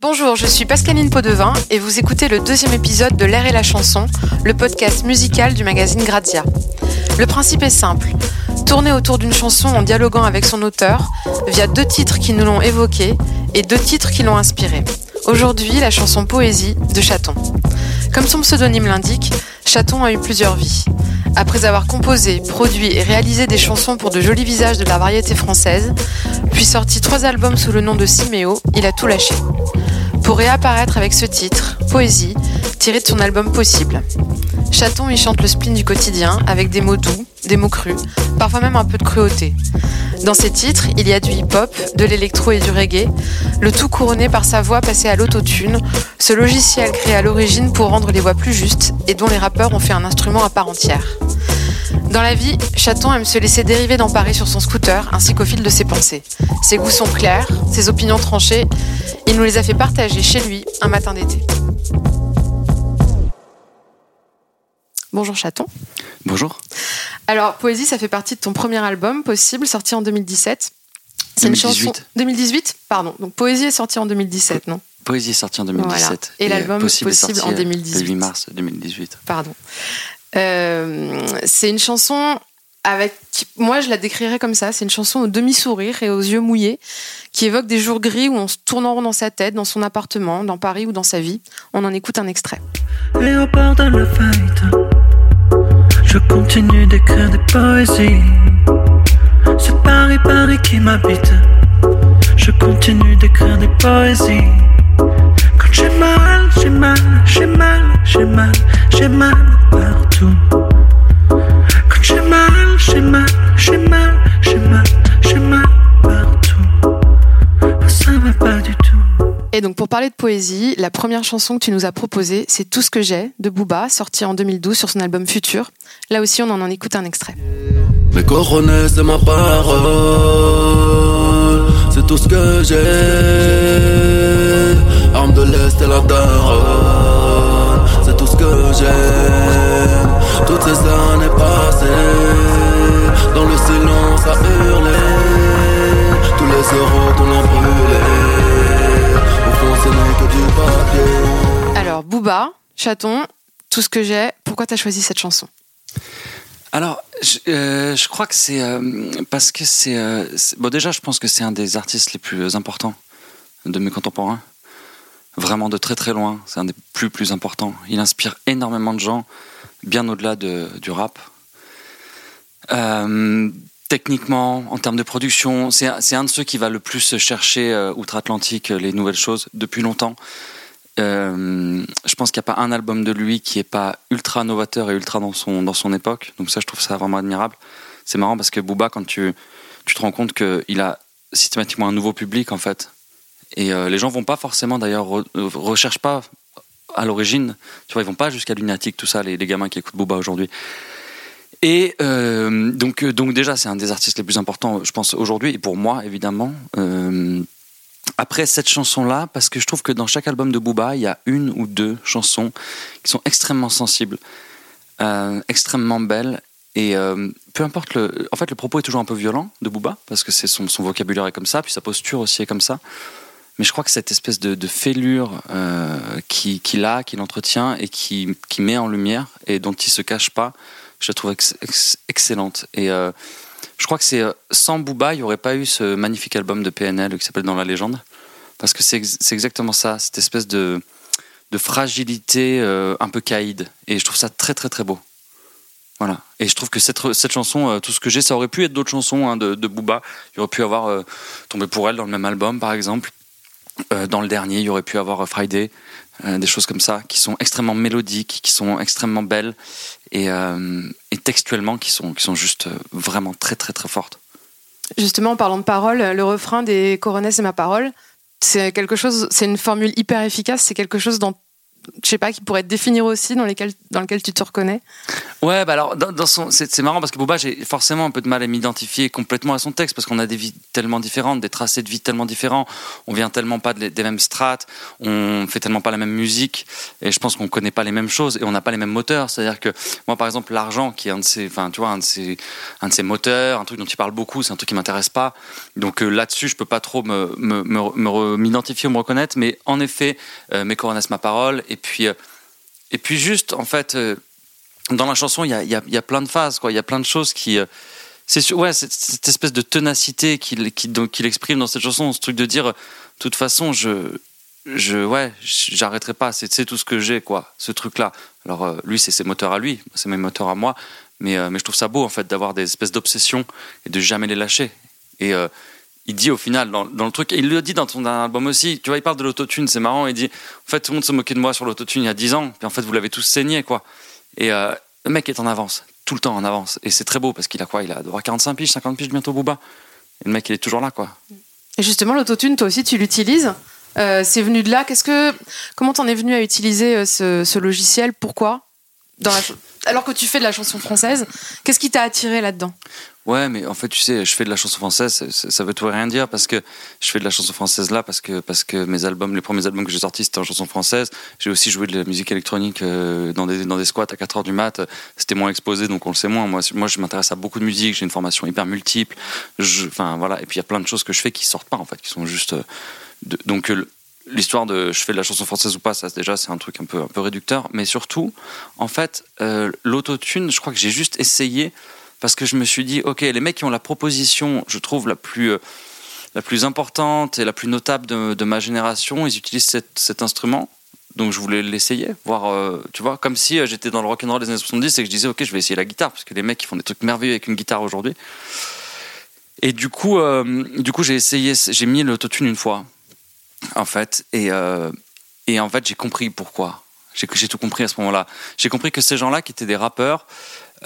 Bonjour, je suis Pascaline Podevin et vous écoutez le deuxième épisode de L'air et la chanson, le podcast musical du magazine Grazia. Le principe est simple, tourner autour d'une chanson en dialoguant avec son auteur via deux titres qui nous l'ont évoqué et deux titres qui l'ont inspiré. Aujourd'hui, la chanson Poésie de Chaton. Comme son pseudonyme l'indique, Chaton a eu plusieurs vies. Après avoir composé, produit et réalisé des chansons pour de jolis visages de la variété française, puis sorti trois albums sous le nom de Siméo, il a tout lâché. Pour réapparaître avec ce titre, Poésie, tiré de son album Possible. Chaton y chante le spleen du quotidien avec des mots doux, des mots crus, parfois même un peu de cruauté. Dans ses titres, il y a du hip-hop, de l'électro et du reggae, le tout couronné par sa voix passée à l'autotune, ce logiciel créé à l'origine pour rendre les voix plus justes et dont les rappeurs ont fait un instrument à part entière. Dans la vie, Chaton aime se laisser dériver dans Paris sur son scooter ainsi qu'au fil de ses pensées. Ses goûts sont clairs, ses opinions tranchées, il nous les a fait partager chez lui un matin d'été. Bonjour Chaton. Bonjour. Alors, Poésie, ça fait partie de ton premier album, Possible, sorti en 2017. C'est une chanson. 2018, pardon. Donc, Poésie est sorti en 2017, non? Poésie est sorti en 2017. Et, l'album Possible, en 2018. Le 8 mars 2018. Pardon. Euh, c'est une chanson avec. Moi, je la décrirais comme ça. C'est une chanson au demi-sourire et aux yeux mouillés qui évoque des jours gris où on se tourne en rond dans sa tête, dans son appartement, dans Paris ou dans sa vie. On en écoute un extrait. Léopard dans la fête. Je continue d'écrire des poésies. C'est Paris, Paris qui m'habite. Je continue d'écrire des poésies. Quand j'ai mal, j'ai mal, j'ai mal, j'ai mal, j'ai mal partout. Quand j'ai mal, j'ai mal, j'ai mal, j'ai mal, j'ai mal partout. Ça va pas. Et donc pour parler de poésie, la première chanson que tu nous as proposée, c'est Tout ce que j'ai de Booba, sorti en 2012 sur son album Futur. Là aussi, on en écoute un extrait. Mes coronets, c'est ma parole, c'est tout ce que j'ai. Arme de l'Est et la daronne, c'est tout ce que j'ai. Toutes ces années passées, dans le silence à hurler, tous les euros qu'on a brûlés. Booba, Chaton, tout ce que j'ai, pourquoi tu as choisi cette chanson? Alors, je, euh, crois que c'est euh, parce que euh, c'est. bon, déjà, je pense que c'est un des artistes les plus importants de mes contemporains. Vraiment de très très loin. C'est un des plus plus importants. Il inspire énormément de gens, bien au-delà de, du rap. techniquement, en termes de production, c'est un de ceux qui va le plus chercher outre-Atlantique les nouvelles choses depuis longtemps. Euh, je pense qu'il n'y a pas un album de lui qui est pas ultra novateur et ultra dans son, dans son époque. Donc ça, je trouve ça vraiment admirable. C'est marrant parce que Booba, quand tu, tu te rends compte qu'il a systématiquement un nouveau public, en fait. Et euh, les gens vont pas forcément, d'ailleurs, recherchent pas à l'origine. Tu vois, ils vont pas jusqu'à Lunatic, tout ça, les, gamins qui écoutent Booba aujourd'hui. Et euh, donc, donc déjà, c'est un des artistes les plus importants, je pense, aujourd'hui, et pour moi, évidemment. Euh, après cette chanson-là, parce que je trouve que dans chaque album de Booba, il y a une ou deux chansons qui sont extrêmement sensibles, euh, extrêmement belles. Et euh, peu importe le. En fait, le propos est toujours un peu violent de Booba, parce que c'est son, vocabulaire est comme ça, puis sa posture aussi est comme ça. Mais je crois que cette espèce de, fêlure euh, qu'il a, qu'il entretient et qui, qui, met en lumière et dont il se cache pas, je la trouve excellente. Et je crois que c'est euh, sans Booba, il n'y aurait pas eu ce magnifique album de PNL qui s'appelle Dans la légende. Parce que c'est exactement ça, cette espèce de, de fragilité euh, un peu caïde. Et je trouve ça très très très beau. Voilà. Et je trouve que cette, cette chanson, euh, tout ce que j'ai, ça aurait pu être d'autres chansons hein, de, de Booba. Il aurait pu avoir Tombé pour elle dans le même album, par exemple. dans le dernier, il aurait pu avoir Friday. Euh, des choses comme ça, qui sont extrêmement mélodiques, qui sont extrêmement belles et, euh, textuellement qui sont, qui sont juste euh, vraiment très très très fortes. Justement, en parlant de parole, le refrain des Coronets c'est ma parole, c'est quelque chose, c'est une formule hyper efficace, c'est quelque chose dans je sais pas, qui pourrait te définir aussi, dans, lesquels, dans lequel tu te reconnais Ouais, bah alors, dans, son, c'est, marrant parce que Booba, j'ai forcément un peu de mal à m'identifier complètement à son texte parce qu'on a des vies tellement différentes, des tracés de vie tellement différents, on vient tellement pas des mêmes strates, on fait tellement pas la même musique et je pense qu'on connaît pas les mêmes choses et on n'a pas les mêmes moteurs. C'est-à-dire que moi, par exemple, l'argent, qui est un de ces, enfin, tu vois, un de ces, un de ces moteurs, un truc dont il parle beaucoup, c'est un truc qui m'intéresse pas. Donc euh, là-dessus, je peux pas trop me, m'identifier ou me reconnaître, mais en effet, euh, mes coronas ma parole et puis, euh, et puis juste, en fait dans la chanson, il y a, plein de phases, quoi. Il y a plein de choses qui. Euh, c'est ouais, cette, espèce de ténacité qu'il qu'il exprime dans cette chanson, ce truc de dire, de toute façon, je, je, ouais, j'arrêterai pas. C'est tout ce que j'ai, quoi. Ce truc-là. Alors euh, lui, c'est ses moteurs à lui, c'est mes moteurs à moi. Mais, euh, mais je trouve ça beau, en fait, d'avoir des espèces d'obsessions et de jamais les lâcher. Et il dit au final dans, le truc, il le dit dans son album aussi, tu vois, il parle de l'autotune, c'est marrant, il dit, en fait, tout le monde se moquait de moi sur l'autotune il y a 10 ans, puis en fait, vous l'avez tous saigné, quoi. Et euh, le mec est en avance, tout le temps en avance. Et c'est très beau parce qu'il a quoi Il a 45 piges, 50 piges bientôt Booba. Et le mec, il est toujours là, quoi. Et justement, l'autotune, toi aussi, tu l'utilises. Euh, c'est venu de là. Qu'est-ce que, comment t'en es venu à utiliser euh, ce, logiciel? Pourquoi? Alors que tu fais de la chanson française, qu'est-ce qui t'a attiré là-dedans? Ouais, mais en fait, tu sais, je fais de la chanson française, ça, veut tout rien dire parce que je fais de la chanson française là parce que parce que mes albums, les premiers albums que j'ai sortis, c'était en chanson française. J'ai aussi joué de la musique électronique euh, dans des dans des squats à 4 heures du mat. C'était moins exposé, donc on le sait moins. Moi, moi, je m'intéresse à beaucoup de musique. J'ai une formation hyper multiple. Enfin voilà, et puis il y a plein de choses que je fais qui sortent pas en fait, qui sont juste. Euh, donc euh, l'histoire de je fais de la chanson française ou pas, ça déjà c'est un truc un peu un peu réducteur. Mais surtout, en fait, l'autotune, je crois que j'ai juste essayé parce que je me suis dit, ok, les mecs qui ont la proposition, je trouve, la plus, euh, la plus importante et la plus notable de, ma génération, ils utilisent cet instrument. Donc je voulais l'essayer, voir, euh, tu vois, comme si euh, j'étais dans le rock'n'roll des années 70 et que je disais, ok, je vais essayer la guitare, parce que les mecs qui font des trucs merveilleux avec une guitare aujourd'hui. Et du coup, du coup j'ai essayé, j'ai mis l'autotune une fois, en fait, et, et en fait j'ai compris pourquoi. J'ai tout compris à ce moment-là. J'ai compris que ces gens-là, qui étaient des rappeurs,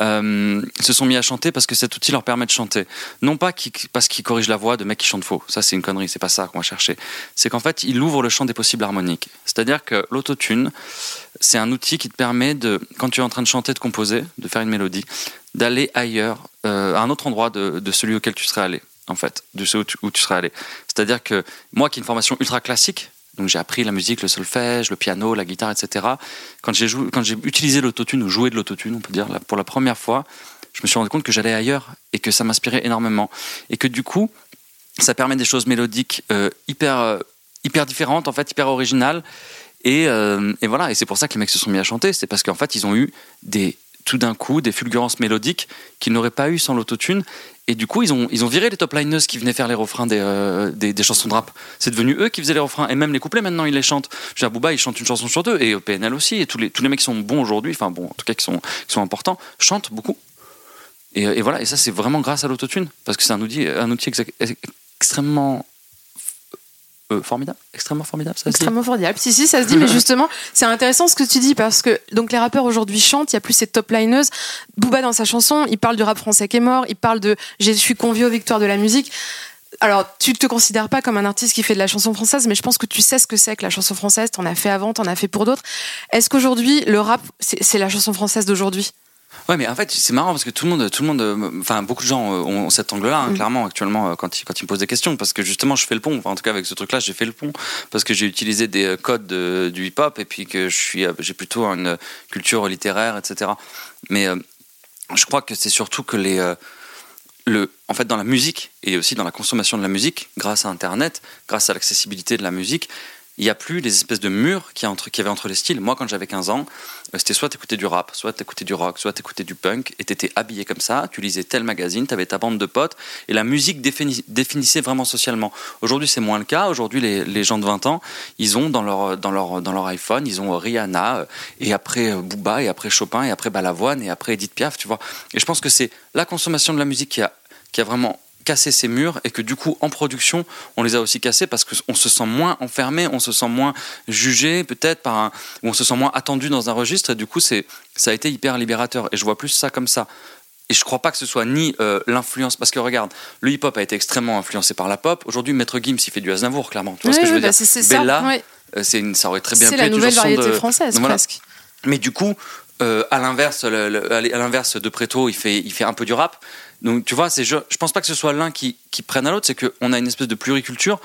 euh, se sont mis à chanter parce que cet outil leur permet de chanter. Non pas parce qu'ils corrigent la voix de mecs qui chantent faux. Ça, c'est une connerie. C'est pas ça qu'on va chercher. C'est qu'en fait, il ouvre le champ des possibles harmoniques. C'est-à-dire que l'autotune, c'est un outil qui te permet de, quand tu es en train de chanter, de composer, de faire une mélodie, d'aller ailleurs, euh, à un autre endroit de, celui auquel tu serais allé, en fait, de ce où tu serais allé. C'est-à-dire que moi, qui ai une formation ultra classique, donc j'ai appris la musique, le solfège, le piano, la guitare, etc. Quand j'ai, quand j'ai utilisé l'autotune ou joué de l'autotune, on peut dire, pour la première fois, je me suis rendu compte que j'allais ailleurs et que ça m'inspirait énormément. Et que du coup, ça permet des choses mélodiques euh, hyper, euh, hyper différentes, en fait, hyper originales. Et, euh, et, voilà, et c'est pour ça que les mecs se sont mis à chanter, c'est parce qu'en fait, ils ont eu des, tout d'un coup des fulgurances mélodiques qu'ils n'auraient pas eu sans l'autotune. Et du coup, ils ont, ils ont viré les top liners qui venaient faire les refrains des, euh, des, chansons de rap. C'est devenu eux qui faisaient les refrains. Et même les couplets, maintenant, ils les chantent. Je veux dire, il chante une chanson sur deux. Et PNL aussi. Et tous les, tous les mecs qui sont bons aujourd'hui, enfin bon, en tout cas qui sont, qui sont importants, chantent beaucoup. Et, et voilà. Et ça, c'est vraiment grâce à l'autotune. Parce que c'est un outil, un outil extrêmement euh, formidable, extrêmement formidable, ça Extrêmement formidable. Si, si, ça se dit, mais justement, c'est intéressant ce que tu dis parce que donc les rappeurs aujourd'hui chantent, il y a plus ces top liners. Booba dans sa chanson, il parle du rap français qui est mort, il parle de je suis convié aux victoires de la musique. Alors, tu te considères pas comme un artiste qui fait de la chanson française, mais je pense que tu sais ce que c'est que la chanson française. T'en as fait avant, t'en as fait pour d'autres. Est-ce qu'aujourd'hui, le rap, c'est la chanson française d'aujourd'hui? Ouais, mais en fait, c'est marrant parce que tout le monde, tout le monde, euh, enfin, beaucoup de gens euh, ont cet angle-là, hein, mm. clairement, actuellement, euh, quand ils, quand ils me posent des questions, parce que justement, je fais le pont. Enfin, en tout cas, avec ce truc-là, j'ai fait le pont parce que j'ai utilisé des codes du hip-hop et puis que je suis, j'ai plutôt une culture littéraire, etc. Mais je crois que c'est surtout que les, le, en fait, dans la musique et aussi dans la consommation de la musique, grâce à Internet, grâce à l'accessibilité de la musique, il n'y a plus les espèces de murs qu'il y, avait entre les styles. Moi, quand j'avais 15 ans, euh, c'était soit t'écoutais du rap, soit t'écoutais du rock, soit t'écoutais du punk, et t'étais habillé comme ça, tu lisais tel magazine, t'avais ta bande de potes, et la musique définissait vraiment socialement. Aujourd'hui, c'est moins le cas. Aujourd'hui, les, gens de 20 ans, ils ont dans leur, iPhone, ils ont Rihanna, euh, et après euh, Booba, et après Chopin, et après Balavoine, et après Edith Piaf, tu vois. Et je pense que c'est la consommation de la musique qui a vraiment casser ces murs et que du coup en production on les a aussi cassés parce qu'on se sent moins enfermé, on se sent moins jugé peut-être par un, ou on se sent moins attendu dans un registre et du coup c'est ça a été hyper libérateur et je vois plus ça comme ça. Et je crois pas que ce soit ni euh, l'influence, parce que regarde, le hip-hop a été extrêmement influencé par la pop. Aujourd'hui, Maître Gims, il fait du Aznavour, clairement. Tu vois ce que je veux bah dire? c'est Bella, Euh, c'est une, ça aurait très bien C'est pu être une nouvelle chanson variété de- française, Voilà. presque. Mais du coup, euh, à l'inverse, à l'inverse de Preto, il fait, il fait un peu du rap. Donc tu vois, c'est je, je pense pas que ce soit l'un qui, qui prenne à l'autre, c'est qu'on a une espèce de pluriculture.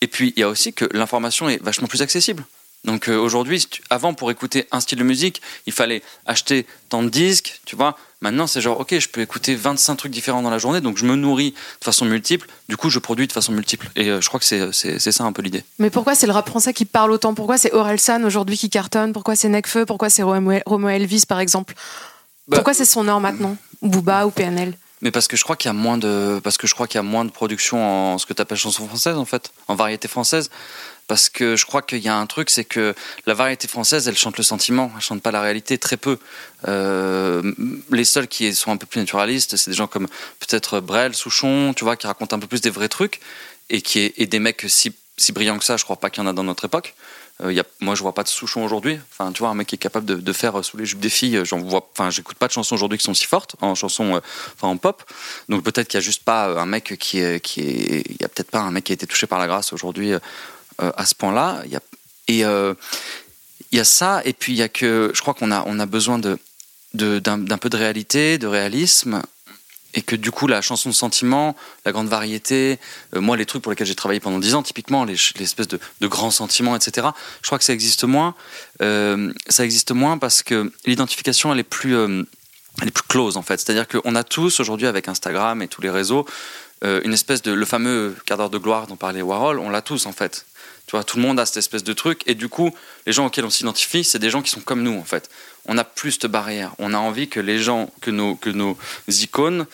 Et puis il y a aussi que l'information est vachement plus accessible. Donc euh, aujourd'hui, avant pour écouter un style de musique, il fallait acheter tant de disques, tu vois. Maintenant, c'est genre, ok, je peux écouter 25 trucs différents dans la journée, donc je me nourris de façon multiple. Du coup, je produis de façon multiple. Et euh, je crois que c'est c'est- c'est ça un peu l'idée. Mais pourquoi c'est le rap français qui parle autant? Pourquoi c'est Orelsan aujourd'hui qui cartonne? Pourquoi c'est Nekfeu? Pourquoi c'est Romo Elvis par exemple? Bah- Pourquoi c'est son or maintenant? Booba ou PNL Mais parce que je crois qu'il y a moins de, parce que je crois qu'il y a moins de production en ce que tu appelles chanson française en fait, en variété française. Parce que je crois qu'il y a un truc, c'est que la variété française, elle chante le sentiment, elle chante pas la réalité, très peu. Euh, les seuls qui sont un peu plus naturalistes, c'est des gens comme peut-être Brel, Souchon, tu vois, qui racontent un peu plus des vrais trucs et qui est, des mecs si, brillants que ça, je crois pas qu'il y en a dans notre époque. Euh, moi, je vois pas de Souchon aujourd'hui. Enfin, tu vois, un mec qui est capable de, faire euh, sous les jupes des filles, j'en vois. Enfin, j'écoute pas de chansons aujourd'hui qui sont si fortes en chanson, euh, en pop. Donc peut-être qu'il y a juste pas un mec qui est, il y a peut-être pas un mec qui a été touché par la grâce aujourd'hui à ce point-là. Et euh, il y a ça et puis il y a que, je crois qu'on a, besoin d'un peu de réalité, de réalisme. Et que du coup, la chanson de sentiment, la grande variété, euh, moi, les trucs pour lesquels j'ai travaillé pendant 10 ans, typiquement, les, ch- les espèces de, de grands sentiments, etc., je crois que ça existe moins. Euh, ça existe moins parce que l'identification, elle est plus, euh, elle est plus close, en fait. C'est-à-dire qu'on a tous, aujourd'hui, avec Instagram et tous les réseaux, euh, une espèce de. Le fameux quart d'heure de gloire dont parlait Warhol, on l'a tous, en fait. Tu vois, tout le monde a cette espèce de truc. Et du coup, les gens auxquels on s'identifie, c'est des gens qui sont comme nous, en fait. On a plus de barrières. On a envie que les gens, que nos, que nos icônes,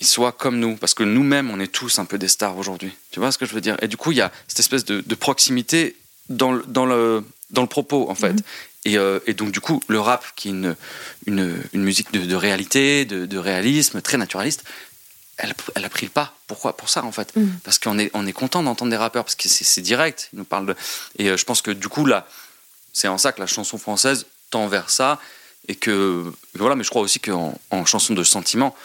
ils soient comme nous. Parce que nous-mêmes, on est tous un peu des stars aujourd'hui. Tu vois ce que je veux dire? Et du coup, il y a cette espèce de, de proximité dans le, dans, le, dans le propos, en fait. Et, euh, et donc, du coup, le rap, qui est une, une, une musique de, de réalité, de, de réalisme, très naturaliste, elle, elle a pris le pas. Pourquoi? Pour ça, en fait. Mm. Parce qu'on est, on est content d'entendre des rappeurs, parce que c'est direct. Ils nous parlent de... Et euh, je pense que, du coup, là, c'est en ça que la chanson française tend vers ça. Et que, voilà, mais je crois aussi qu'en en chanson de sentiment,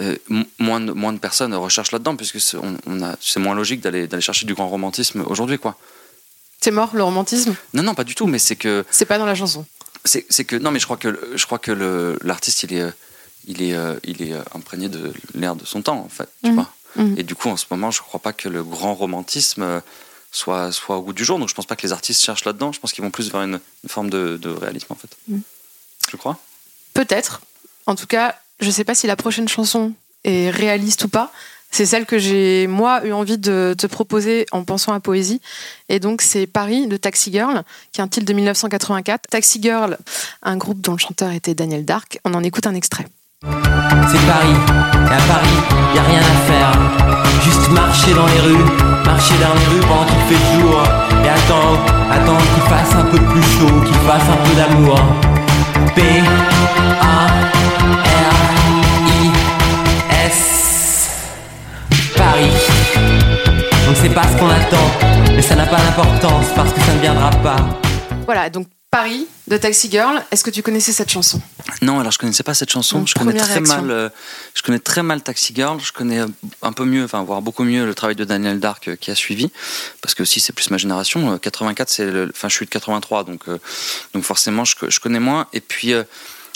euh, moins, de, moins de personnes recherchent là-dedans, puisque c'est on, on moins logique d'aller chercher du grand romantisme aujourd'hui, quoi. C'est mort le romantisme? Non, non, pas du tout, mais c'est que C'est pas dans la chanson. c'est que non mais je crois que je crois que l'artiste il est euh, il est euh, il est euh, imprégné de l'air de son temps en fait tu Mhm. vois Mhm. et du coup en ce moment je crois pas que le grand romantisme euh, soit soit au goût du jour donc je pense pas que les artistes cherchent là-dedans je pense qu'ils vont plus vers une, une forme de, de réalisme en fait je crois? Peut-être. En tout cas, je sais pas si la prochaine chanson est réaliste ou pas. C'est celle que j'ai, moi, eu envie de te proposer en pensant à poésie. Et donc, c'est Paris de Taxi Girl, qui est un titre de 1984. Taxi Girl, un groupe dont le chanteur était Daniel Dark. On en écoute un extrait. C'est Paris, et à Paris, y a rien à faire. Juste marcher dans les rues, marcher dans les rues pendant qu'il fait jour. Et attendre, attendre qu'il fasse un peu plus chaud, qu'il fasse un peu d'amour. P A R I S Paris. On ne sait pas ce qu'on attend, mais ça n'a pas d'importance parce que ça ne viendra pas. Voilà, donc Paris de Taxi Girl. Est-ce que tu connaissais cette chanson? Non alors je connaissais pas cette chanson Donc, je connais très réaction. mal euh, je connais très mal Taxi Girl je connais euh, un peu mieux enfin voire beaucoup mieux le travail de Daniel Dark euh, qui a suivi parce que aussi c'est plus ma génération Euh, 84 c'est le- enfin je suis de 83 donc euh, donc forcément je, je connais moins et puis euh,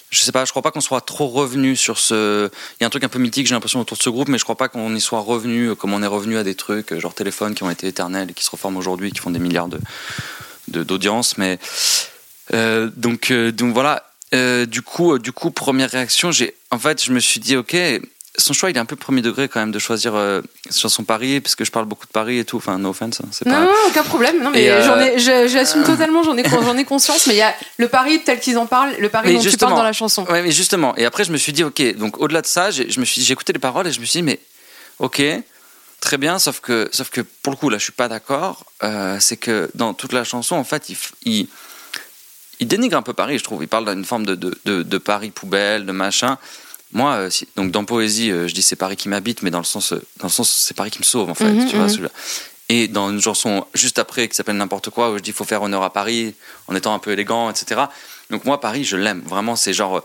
je sais pas, je crois pas qu'on soit trop revenu sur ce. Il y a un truc un peu mythique, j'ai l'impression, autour de ce groupe, mais je crois pas qu'on y soit revenu euh, comme on est revenu à des trucs, euh, genre téléphone, qui ont été éternels et qui se reforment aujourd'hui, qui font des milliards de d'audience. Mais euh, donc euh, donc voilà. Euh, du coup, euh, du coup, première réaction, j'ai en fait, je me suis dit, ok, son choix, il est un peu premier degré quand même de choisir euh, chanson Paris, parce que je parle beaucoup de Paris et tout. Enfin, no offense, hein, c'est Non, pas. non, aucun problème. Non, mais euh, j'assume totalement, j'en ai, j'en ai conscience. Mais il y a le Paris tel qu'ils en parlent, le Paris Mais dont tu parles dans la chanson. Ouais, mais justement. Et après, je me suis dit, ok, donc au-delà de ça, j'ai- je me suis, j'ai écouté les paroles et je me suis dit, mais ok, très bien, sauf que, sauf que pour le coup, là, je suis pas d'accord. Euh, c'est que dans toute la chanson, en fait, il, il, il dénigre un peu Paris, je trouve. Il parle d'une forme de, de, de, de Paris poubelle, de machin. Moi, euh, si- donc dans poésie, euh, je dis c'est Paris qui m'habite, mais dans le sens, euh, dans le sens, c'est Paris qui me sauve, en fait. Mhm, tu vois, mhm. celui-là. Et dans une chanson juste après qui s'appelle N'importe quoi, où je dis il faut faire honneur à Paris en étant un peu élégant, etc. Donc moi, Paris, je l'aime. Vraiment, c'est genre.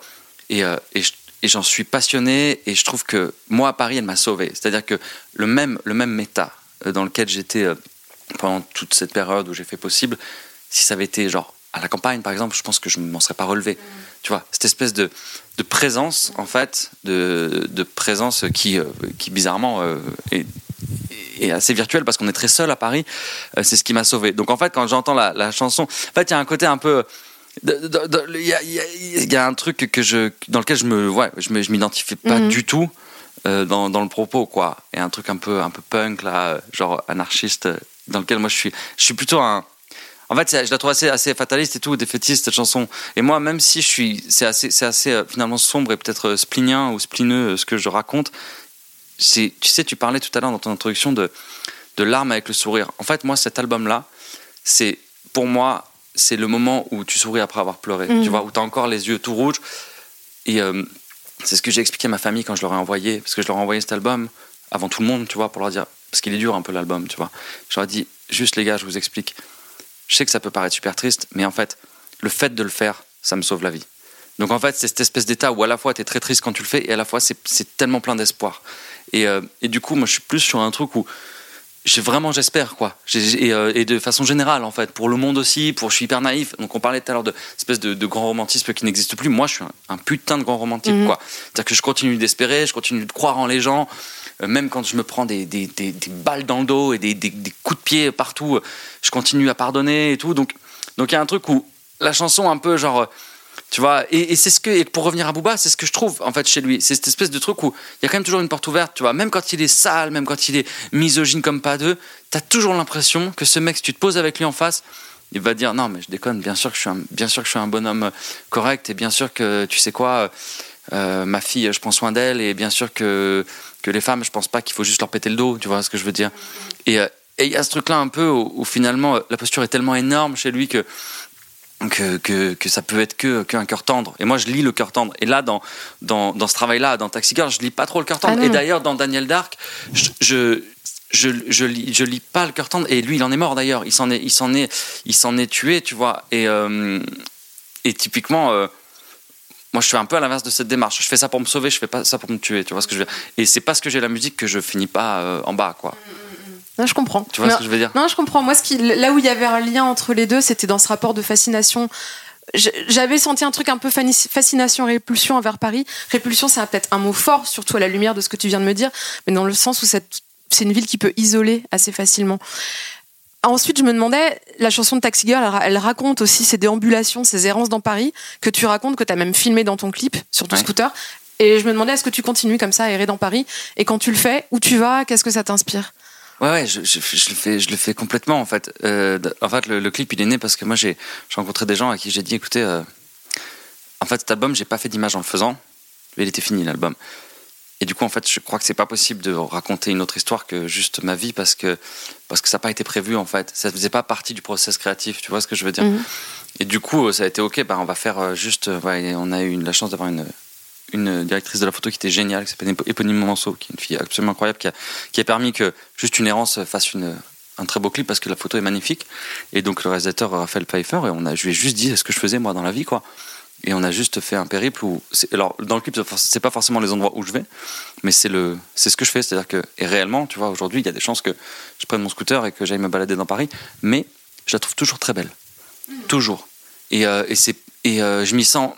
Et, euh, et je- et j'en suis passionné et je trouve que moi, Paris, elle m'a sauvé. C'est-à-dire que le même, le même méta dans lequel j'étais pendant toute cette période où j'ai fait possible, si ça avait été genre à la campagne, par exemple, je pense que je m'en serais pas relevé. Tu vois, cette espèce de, de présence, en fait, de, de présence qui, euh, qui bizarrement, euh, est, est assez virtuelle parce qu'on est très seul à Paris. Euh, c'est ce qui m'a sauvé. Donc, en fait, quand j'entends la, la chanson, en fait, il y a un côté un peu. Il y, a, y y un truc que je, dans lequel je me, ouais, je m'identifie pas Mhm. du tout dans, dans le propos, quoi. Et un truc un peu, un peu punk, là, genre anarchiste, dans lequel moi je suis. Je suis plutôt un. En fait, je la trouve assez, assez fataliste et tout, défaitiste cette chanson. Et moi, même si je suis, c'est assez, c'est assez euh, finalement sombre et peut-être euh, splinien ou splineux euh, ce que je raconte. C'est, tu sais, tu parlais tout à l'heure dans ton introduction de, de larmes avec le sourire. En fait, moi, cet album-là, c'est pour moi, c'est le moment où tu souris après avoir pleuré. Mhm. Tu vois, où tu as encore les yeux tout rouges. Et euh, c'est ce que j'ai expliqué à ma famille quand je leur ai envoyé, parce que je leur ai envoyé cet album avant tout le monde, tu vois, pour leur dire, parce qu'il est dur un peu l'album, tu vois. Je leur ai dit, juste les gars, je vous explique. Je sais que ça peut paraître super triste, mais en fait, le fait de le faire, ça me sauve la vie. Donc en fait, c'est cette espèce d'état où à la fois tu es très triste quand tu le fais et à la fois c'est tellement plein d'espoir. Et, euh, et du coup, moi je suis plus sur un truc où j'ai vraiment j'espère quoi. Et, euh, et de façon générale en fait, pour le monde aussi, pour je suis hyper naïf. Donc on parlait tout à l'heure de espèce de, de grand romantisme qui n'existe plus. Moi je suis un, un putain de grand romantique Mhm. quoi. C'est-à-dire que je continue d'espérer, je continue de croire en les gens. Euh, même quand je me prends des, des, des- balles dans le dos et des, coups de pied partout, euh, je continue à pardonner et tout. Donc donc il y a un truc où la chanson un peu genre euh, tu vois et, c'est ce que et pour revenir à Booba c'est ce que je trouve en fait chez lui c'est cette espèce de truc où il y a quand même toujours une porte ouverte tu vois même quand il est sale même quand il est misogyne comme pas deux t'as toujours l'impression que ce mec si tu te poses avec lui en face il va dire non mais je déconne bien sûr que je suis un, bien sûr que je suis un bonhomme correct et bien sûr que tu sais quoi euh, ma fille je prends soin d'elle et bien sûr que que les femmes je pense pas qu'il faut juste leur péter le dos tu vois ce que je veux dire et euh, et il y a ce truc là un peu où, où finalement euh, la posture est tellement énorme chez lui que que, que, que ça peut être que qu'un cœur tendre. Et moi, je lis le cœur tendre. Et là, dans, dans, dans ce travail-là, dans Taxi Girl, je lis pas trop le cœur tendre. Ah et d'ailleurs, dans Daniel Dark, je, je, je, je lis, je lis pas le cœur tendre. Et lui, il en est mort d'ailleurs. Il s'en est, il s'en est, il s'en est tué, tu vois. Et, euh, et typiquement, euh, moi, je fais un peu à l'inverse de cette démarche. Je fais ça pour me sauver, je fais pas ça pour me tuer. Tu vois ce que je veux dire Et c'est parce que j'ai la musique que je finis pas euh, en bas, quoi. Non, je comprends. Tu vois ce que je veux dire? Non, je comprends. Moi, ce qui, là où il y avait un lien entre les deux, c'était dans ce rapport de fascination. J'avais senti un truc un peu fani- fascination-répulsion envers Paris. Répulsion, c'est peut-être un mot fort, surtout à la lumière de ce que tu viens de me dire, mais dans le sens où c'est une ville qui peut isoler assez facilement. Ensuite, je me demandais, la chanson de Taxi Girl, elle, ra- elle raconte aussi ces déambulations, ces errances dans Paris, que tu racontes, que tu as même filmé dans ton clip sur ton Ouais. scooter. Et je me demandais, est-ce que tu continues comme ça à errer dans Paris? Et quand tu le fais, où tu vas? Qu'est-ce que ça t'inspire? Ouais, ouais, je, je, je le fais, je le fais complètement en fait. Euh, en fait, le, le clip il est né parce que moi j'ai j'ai rencontré des gens à qui j'ai dit, écoutez, euh, en fait cet album j'ai pas fait d'image en le faisant, mais il était fini l'album. Et du coup en fait je crois que c'est pas possible de raconter une autre histoire que juste ma vie parce que parce que ça n'a pas été prévu en fait. Ça faisait pas partie du process créatif, tu vois ce que je veux dire? Mhm. Et du coup ça a été ok, bah on va faire euh, juste, euh, ouais, on a eu la chance d'avoir une une directrice de la photo qui était géniale, qui s'appelle Épo- Éponyme Manso, qui est une fille absolument incroyable, qui a, qui a permis que juste une errance fasse une, un très beau clip parce que la photo est magnifique. Et donc le réalisateur Raphaël Pfeiffer, et on a, je lui ai juste dit ce que je faisais moi dans la vie, quoi. Et on a juste fait un périple où, alors dans le clip, c'est pas forcément les endroits où je vais, mais c'est le, c'est ce que je fais, c'est-à-dire que, et réellement, tu vois, aujourd'hui, il y a des chances que je prenne mon scooter et que j'aille me balader dans Paris, mais je la trouve toujours très belle, toujours. Et, euh, et c'est, et euh, je m'y sens,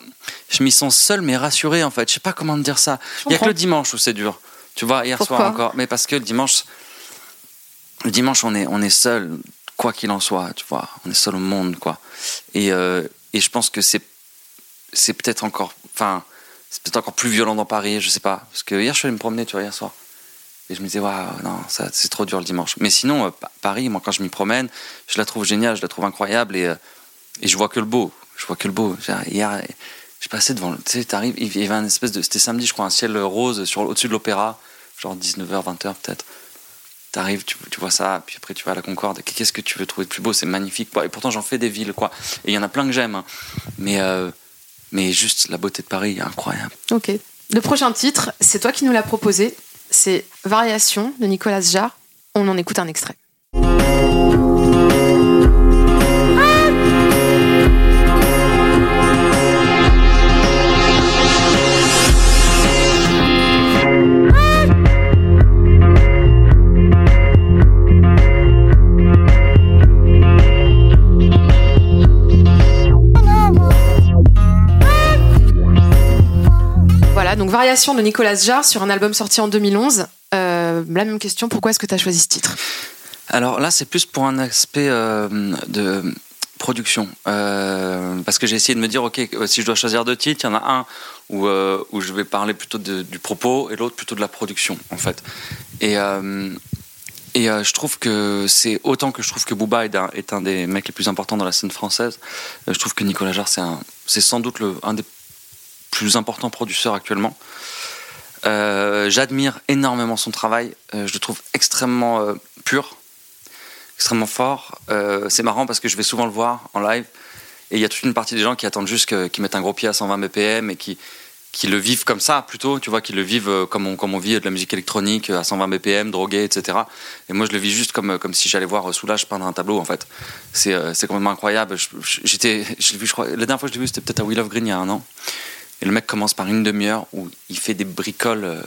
je m'y sens seul mais rassuré en fait. Je sais pas comment te dire ça. Il y a que le dimanche où c'est dur. Tu vois, hier Pourquoi soir encore. Mais parce que le dimanche, le dimanche, on est, on est seul, quoi qu'il en soit, tu vois. On est seul au monde, quoi. Et, euh, et je pense que c'est, c'est peut-être encore, enfin, c'est peut-être encore plus violent dans Paris, je sais pas. Parce que hier, je suis allé me promener, tu vois, hier soir. Et je me disais, waouh, non, ça, c'est trop dur le dimanche. Mais sinon, euh, Pa- Paris, moi, quand je m'y promène, je la trouve géniale, je la trouve incroyable et, euh, et je vois que le beau. Je vois que le beau. Hier, je passais devant, tu sais, t'arrives, il y avait un espèce de, c'était samedi, je crois, un ciel rose sur, au-dessus de l'opéra, genre 19h, 20h peut-être. T'arrives, tu, tu vois ça, puis après tu vas à la Concorde. Qu'est-ce que tu veux trouver de plus beau? C'est magnifique, quoi. Et pourtant, j'en fais des villes, quoi. Et il y en a plein que j'aime. hein. Mais, euh, mais juste la beauté de Paris incroyable. Ok. Le prochain titre, c'est toi qui nous l'as proposé. C'est Variation de Nicolas Jarre. On en écoute un extrait. Variation de Nicolas Jarre sur un album sorti en 2011. Euh, la même question, pourquoi est-ce que tu as choisi ce titre? Alors là, c'est plus pour un aspect euh, de production. Euh, parce que j'ai essayé de me dire, ok, si je dois choisir deux titres, il y en a un où, je vais parler plutôt du propos et l'autre plutôt de la production, en fait. Et, je trouve que c'est autant que je trouve que Booba est un, est un des mecs les plus importants dans la scène française, je trouve que Nicolas Jarre, c'est sans doute le, un des plus importants producteurs actuellement. Euh, J'admire énormément son travail. Euh, je le trouve extrêmement euh, pur, extrêmement fort. C'est marrant parce que je vais souvent le voir en live et il y a toute une partie des gens qui attendent juste qu'ils mettent un gros pied à 120 BPM et qui, qui le vivent comme ça plutôt, tu vois, qui le vivent comme on, comme on vit de la musique électronique à 120 BPM, drogué, etc. Et moi je le vis juste comme, comme si j'allais voir Soulage peindre un tableau en fait. C'est complètement incroyable. Je- je- J'étais, je l'ai vu, je crois, la dernière fois que je l'ai vu c'était peut-être à Will of Green il y a un an. Et le mec commence par une demi-heure où il fait des bricoles euh,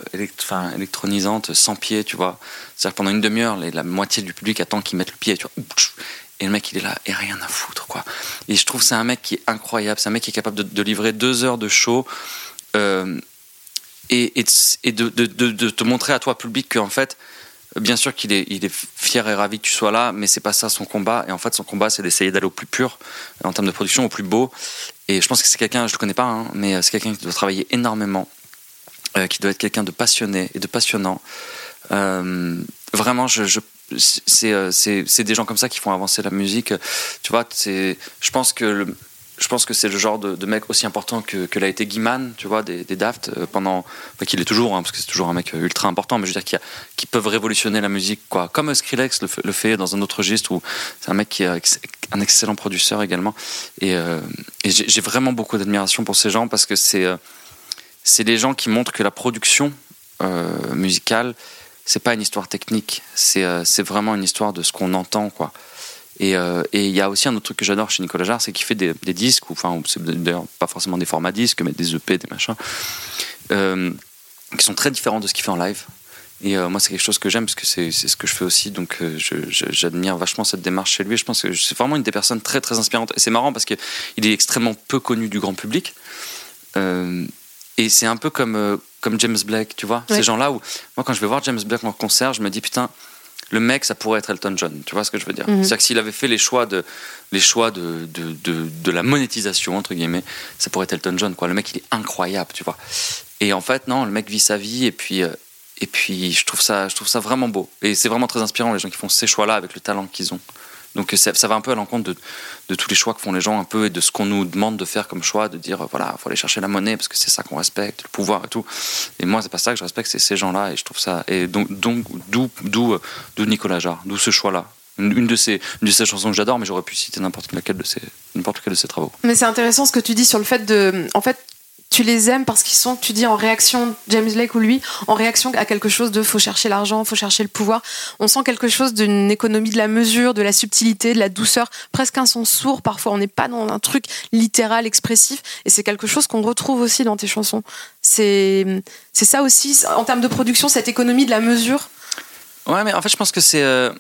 électronisantes sans pied, tu vois. C'est-à-dire pendant une demi-heure, la moitié du public attend qu'il mette le pied, tu vois. Et le mec, il est là et rien à foutre, quoi. Et je trouve c'est un mec qui est incroyable. C'est un mec qui est capable de, livrer deux heures de show euh, et, de- de te montrer à toi, public, qu'en fait, bien sûr qu'il est, fier et ravi que tu sois là, mais c'est pas ça son combat. Et en fait, son combat, c'est d'essayer d'aller au plus pur en termes de production, au plus beau. Et je pense que c'est quelqu'un, je le connais pas, hein, mais c'est quelqu'un qui doit travailler énormément, euh, qui doit être quelqu'un de passionné et de passionnant. Euh, vraiment, je- c'est, euh, c'est, c'est des gens comme ça qui font avancer la musique. Tu vois, c'est, je pense que le- je pense que c'est le genre de, mec aussi important que, l'a été Guiman, tu vois, des, Daft, euh, pendant. Enfin, qu'il est toujours, hein, parce que c'est toujours un mec euh, ultra important, mais je veux dire, qui, a- qui peuvent révolutionner la musique, quoi. Comme Skrillex le, fait- dans un autre registre, où c'est un mec qui est un excellent producteur également. Et, euh, j'ai vraiment beaucoup d'admiration pour ces gens, parce que c'est c'est des gens qui montrent que la production musicale, c'est pas une histoire technique, c'est vraiment une histoire de ce qu'on entend, quoi. Et euh, et il y a aussi un autre truc que j'adore chez Nicolas Jarre, c'est qu'il fait des, des disques, ou enfin, c'est d'ailleurs pas forcément des formats disques, mais des EP, des machins, euh, qui sont très différents de ce qu'il fait en live. Et euh, moi, c'est quelque chose que j'aime, parce que c'est ce que je fais aussi, donc euh, j'admire vachement cette démarche chez lui. Je pense que c'est vraiment une des personnes très très inspirantes. Et c'est marrant parce qu'il est extrêmement peu connu du grand public. Euh, et c'est un peu comme, comme James Blake, tu vois, Ouais. ces gens-là où, moi, quand je vais voir James Blake en concert, je me dis, putain, le mec, ça pourrait être Elton John, tu vois ce que je veux dire? Mhm. C'est-à-dire que s'il avait fait les choix de, les choix de, de, de, de la monétisation, entre guillemets, ça pourrait être Elton John, quoi. Le mec, il est incroyable, tu vois. Et en fait, non, le mec vit sa vie, et puis, euh, et puis je, trouve ça, je trouve ça vraiment beau. Et c'est vraiment très inspirant, les gens qui font ces choix-là avec le talent qu'ils ont. Donc ça, ça va un peu à l'encontre de, tous les choix que font les gens un peu et de ce qu'on nous demande de faire comme choix, de dire euh, voilà, faut aller chercher la monnaie parce que c'est ça qu'on respecte, le pouvoir et tout. Et moi, c'est pas ça que je respecte, c'est ces gens-là et je trouve ça. Et donc, d'où, d'où, euh, d'où Nicolas Jarre, d'où ce choix-là. Une, de ces, une de ces chansons que j'adore, mais j'aurais pu citer n'importe laquelle de ses, n'importe quel de ses travaux. Mais c'est intéressant ce que tu dis sur le fait de. En fait, tu les aimes parce qu'ils sont, tu dis, en réaction, James Blake ou lui, en réaction à quelque chose de faut chercher l'argent, faut chercher le pouvoir. On sent quelque chose d'une économie de la mesure, de la subtilité, de la douceur, presque un son sourd. Parfois, on n'est pas dans un truc littéral, expressif. Et c'est quelque chose qu'on retrouve aussi dans tes chansons. C'est ça aussi, en termes de production, cette économie de la mesure? Ouais, mais en fait, je pense que c'est. euh,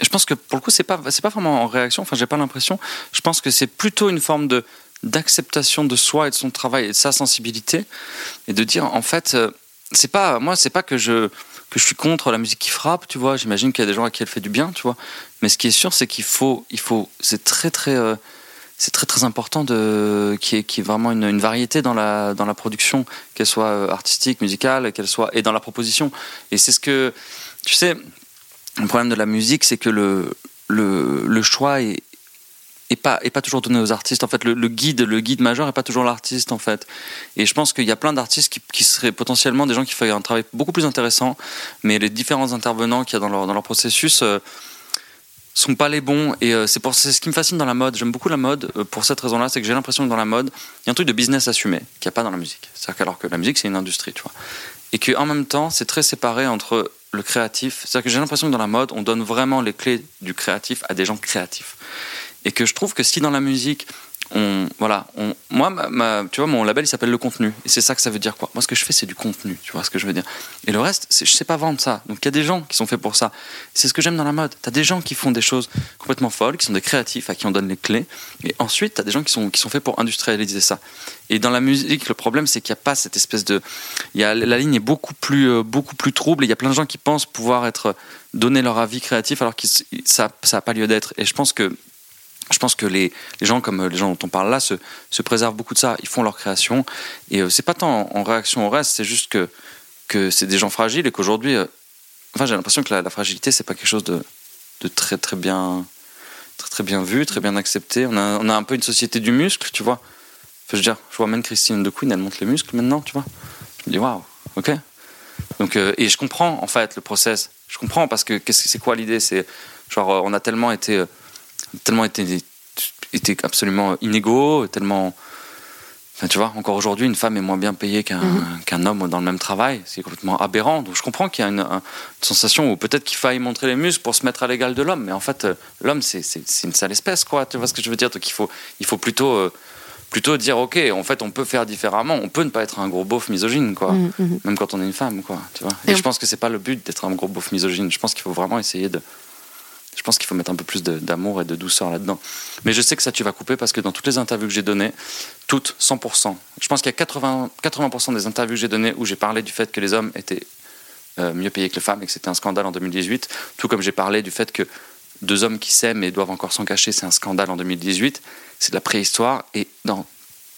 je pense que pour le coup, c'est pas, pas vraiment en réaction. Enfin, j'ai pas l'impression. Je pense que c'est plutôt une forme de d'acceptation de soi et de son travail et de sa sensibilité et de dire en fait, euh, c'est pas moi, c'est pas que je que je suis contre la musique qui frappe, tu vois. J'imagine qu'il y a des gens à qui elle fait du bien, tu vois. Mais ce qui est sûr, c'est qu'il faut, il faut, c'est très très euh, c'est très très important de ait, qu'il y ait vraiment une, une variété dans la dans la production, qu'elle soit euh, artistique, musicale, qu'elle soit et dans la proposition. Et c'est ce que tu sais, le problème de la musique, c'est que le, le, le choix est, est, pas, est pas toujours donné aux artistes. En fait, le, guide, le guide majeur est pas toujours l'artiste, en fait. Et je pense qu'il y a plein d'artistes qui, seraient potentiellement des gens qui feraient un travail beaucoup plus intéressant, mais les différents intervenants qu'il y a dans leur, dans leur processus euh, sont pas les bons. Et euh, c'est pour c'est ce qui me fascine dans la mode. J'aime beaucoup la mode euh, pour cette raison-là, c'est que j'ai l'impression que dans la mode, il y a un truc de business assumé qu'il n'y a pas dans la musique. C'est-à-dire qu'alors que la musique, c'est une industrie, tu vois. Et qu'en même temps, c'est très séparé entre le créatif. C'est-à-dire que j'ai l'impression que dans la mode, on donne vraiment les clés du créatif à des gens créatifs. Et que je trouve que si dans la musique, on, voilà, moi, tu vois, mon label il s'appelle le contenu, et c'est ça que ça veut dire quoi. Moi, ce que je fais, c'est du contenu, tu vois ce que je veux dire. Et le reste, je sais pas vendre ça. Donc il y a des gens qui sont faits pour ça. C'est ce que j'aime dans la mode. T'as des gens qui font des choses complètement folles, qui sont des créatifs à qui on donne les clés, et ensuite t'as des gens qui sont qui sont faits pour industrialiser ça. Et dans la musique, le problème, c'est qu'il n'y a pas cette espèce de, il y a la ligne est beaucoup plus euh, beaucoup plus trouble. Il y a plein de gens qui pensent pouvoir être donner leur avis créatif alors que ça ça a pas lieu d'être. Et je pense que je pense que les, gens comme les gens dont on parle là se, se préservent beaucoup de ça. Ils font leur création et euh, c'est pas tant en, réaction au reste, c'est juste que c'est des gens fragiles et qu'aujourd'hui, euh, enfin j'ai l'impression que la, la fragilité c'est pas quelque chose de, très très bien très très bien vu, très bien accepté. On a un peu une société du muscle, tu vois. Je veux dire, je vois même Christine de Queen, elle monte les muscles maintenant, tu vois. Je me dis waouh, ok. Donc euh, et je comprends en fait le process. Je comprends parce que c'est quoi l'idée? C'est genre on a tellement été tellement été, été absolument inégaux, tellement. Enfin, tu vois, encore aujourd'hui, une femme est moins bien payée qu'un qu'un homme dans le même travail. C'est complètement aberrant. Donc je comprends qu'il y a une, un- une sensation où peut-être qu'il faille montrer les muscles pour se mettre à l'égal de l'homme. Mais en fait, euh, l'homme, c'est une sale espèce, quoi. Tu vois ce que je veux dire? Donc il faut, il faut plutôt, euh, plutôt dire, OK, en fait, on peut faire différemment. On peut ne pas être un gros beauf misogyne, quoi. Mhm, mhm. Même quand on est une femme, quoi. Tu vois Et Et on- je pense que c'est pas le but d'être un gros beauf misogyne. Je pense qu'il faut vraiment essayer de. Je pense qu'il faut mettre un peu plus d'amour et de douceur là-dedans. Mais je sais que ça, tu vas couper parce que dans toutes les interviews que j'ai données, toutes, 100%, je pense qu'il y a 80, 80% des interviews que j'ai données où j'ai parlé du fait que les hommes étaient euh, mieux payés que les femmes et que c'était un scandale en 2018, tout comme j'ai parlé du fait que deux hommes qui s'aiment et doivent encore s'en cacher, c'est un scandale en 2018, c'est de la préhistoire et dans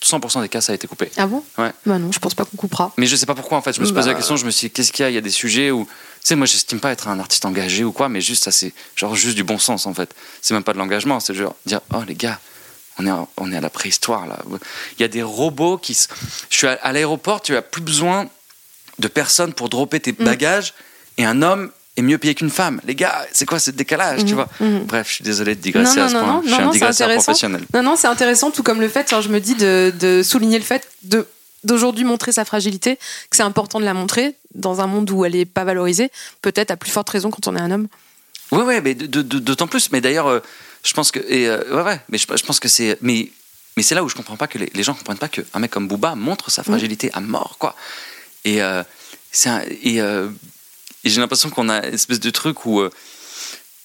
100% des cas, ça a été coupé. Ah bon? Ouais. Bah non, je pense pas qu'on coupera. Mais je sais pas pourquoi en fait. Je me suis posé Bah. la question. Je me suis dit qu'est-ce qu'il y a? Il y a des sujets où, sais, moi j'estime pas être un artiste engagé ou quoi, mais juste ça c'est genre juste du bon sens en fait. C'est même pas de l'engagement, c'est genre dire oh les gars, on est à, on est à la préhistoire là. Il y a des robots qui. se- Je suis à, à l'aéroport, tu as plus besoin de personnes pour dropper tes Mm. bagages et un homme est mieux payé qu'une femme. Les gars, c'est quoi ce décalage, tu Mhm, vois? Mhm. Bref, je suis désolé de digresser Non, à ce non, point. non, je suis non, un non, c'est digresseur professionnel. Non, non, c'est intéressant, tout comme le fait, je me dis de, de souligner le fait de d'aujourd'hui montrer sa fragilité, que c'est important de la montrer dans un monde où elle est pas valorisée, peut-être à plus forte raison quand on est un homme. Ouais, ouais, mais d'autant plus. Mais d'ailleurs, euh, je pense que. Et, euh, ouais, ouais, mais je, je pense que c'est. Mais, mais c'est là où je comprends pas que les, les gens comprennent pas qu'un mec comme Booba montre sa fragilité à mort, quoi. Et, euh, un- et, euh, et j'ai l'impression qu'on a une espèce de truc où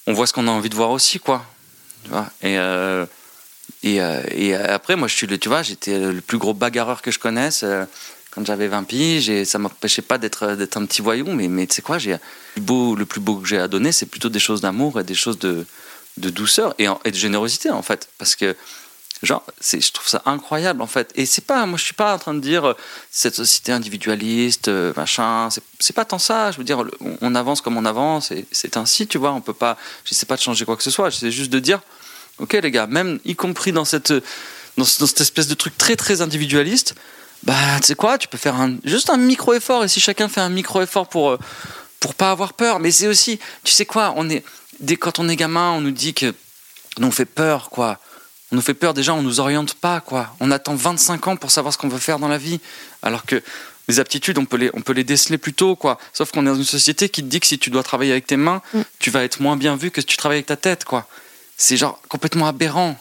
on voit ce qu'on a envie de voir aussi, quoi. Tu vois et, et, euh, et après, moi, je suis le, tu vois, j'étais le plus gros bagarreur que je connaisse. euh, quand j'avais 20 piges, et ça m'empêchait pas d'être un petit voyou, mais, mais tu sais quoi, j'ai le plus beau, que j'ai à donner, c'est plutôt des choses d'amour et des choses de, de douceur et, de générosité en fait, parce que genre, je trouve ça incroyable en fait. Et c'est pas, moi je suis pas en train de dire euh, cette société individualiste, euh, machin, c'est, pas tant ça. Je veux dire, on avance comme on avance et c'est ainsi, tu vois. On peut pas, j'essaie pas de changer quoi que ce soit. J'essaie juste de dire, ok les gars, même y compris dans cette, dans, ce- dans cette espèce de truc très très individualiste, bah tu sais quoi, tu peux faire un, juste un micro effort et si chacun fait un micro effort pour euh, pour pas avoir peur. Mais c'est aussi, tu sais quoi, on est dès quand on est gamin, on nous dit que nous on fait peur quoi. On nous fait peur déjà, on nous oriente pas quoi. On attend 25 ans pour savoir ce qu'on veut faire dans la vie, alors que les aptitudes, on peut les, on peut les déceler plus tôt quoi. Sauf qu'on est dans une société qui te dit que si tu dois travailler avec tes mains, Mm. tu vas être moins bien vu que si tu travailles avec ta tête quoi. C'est genre complètement aberrant.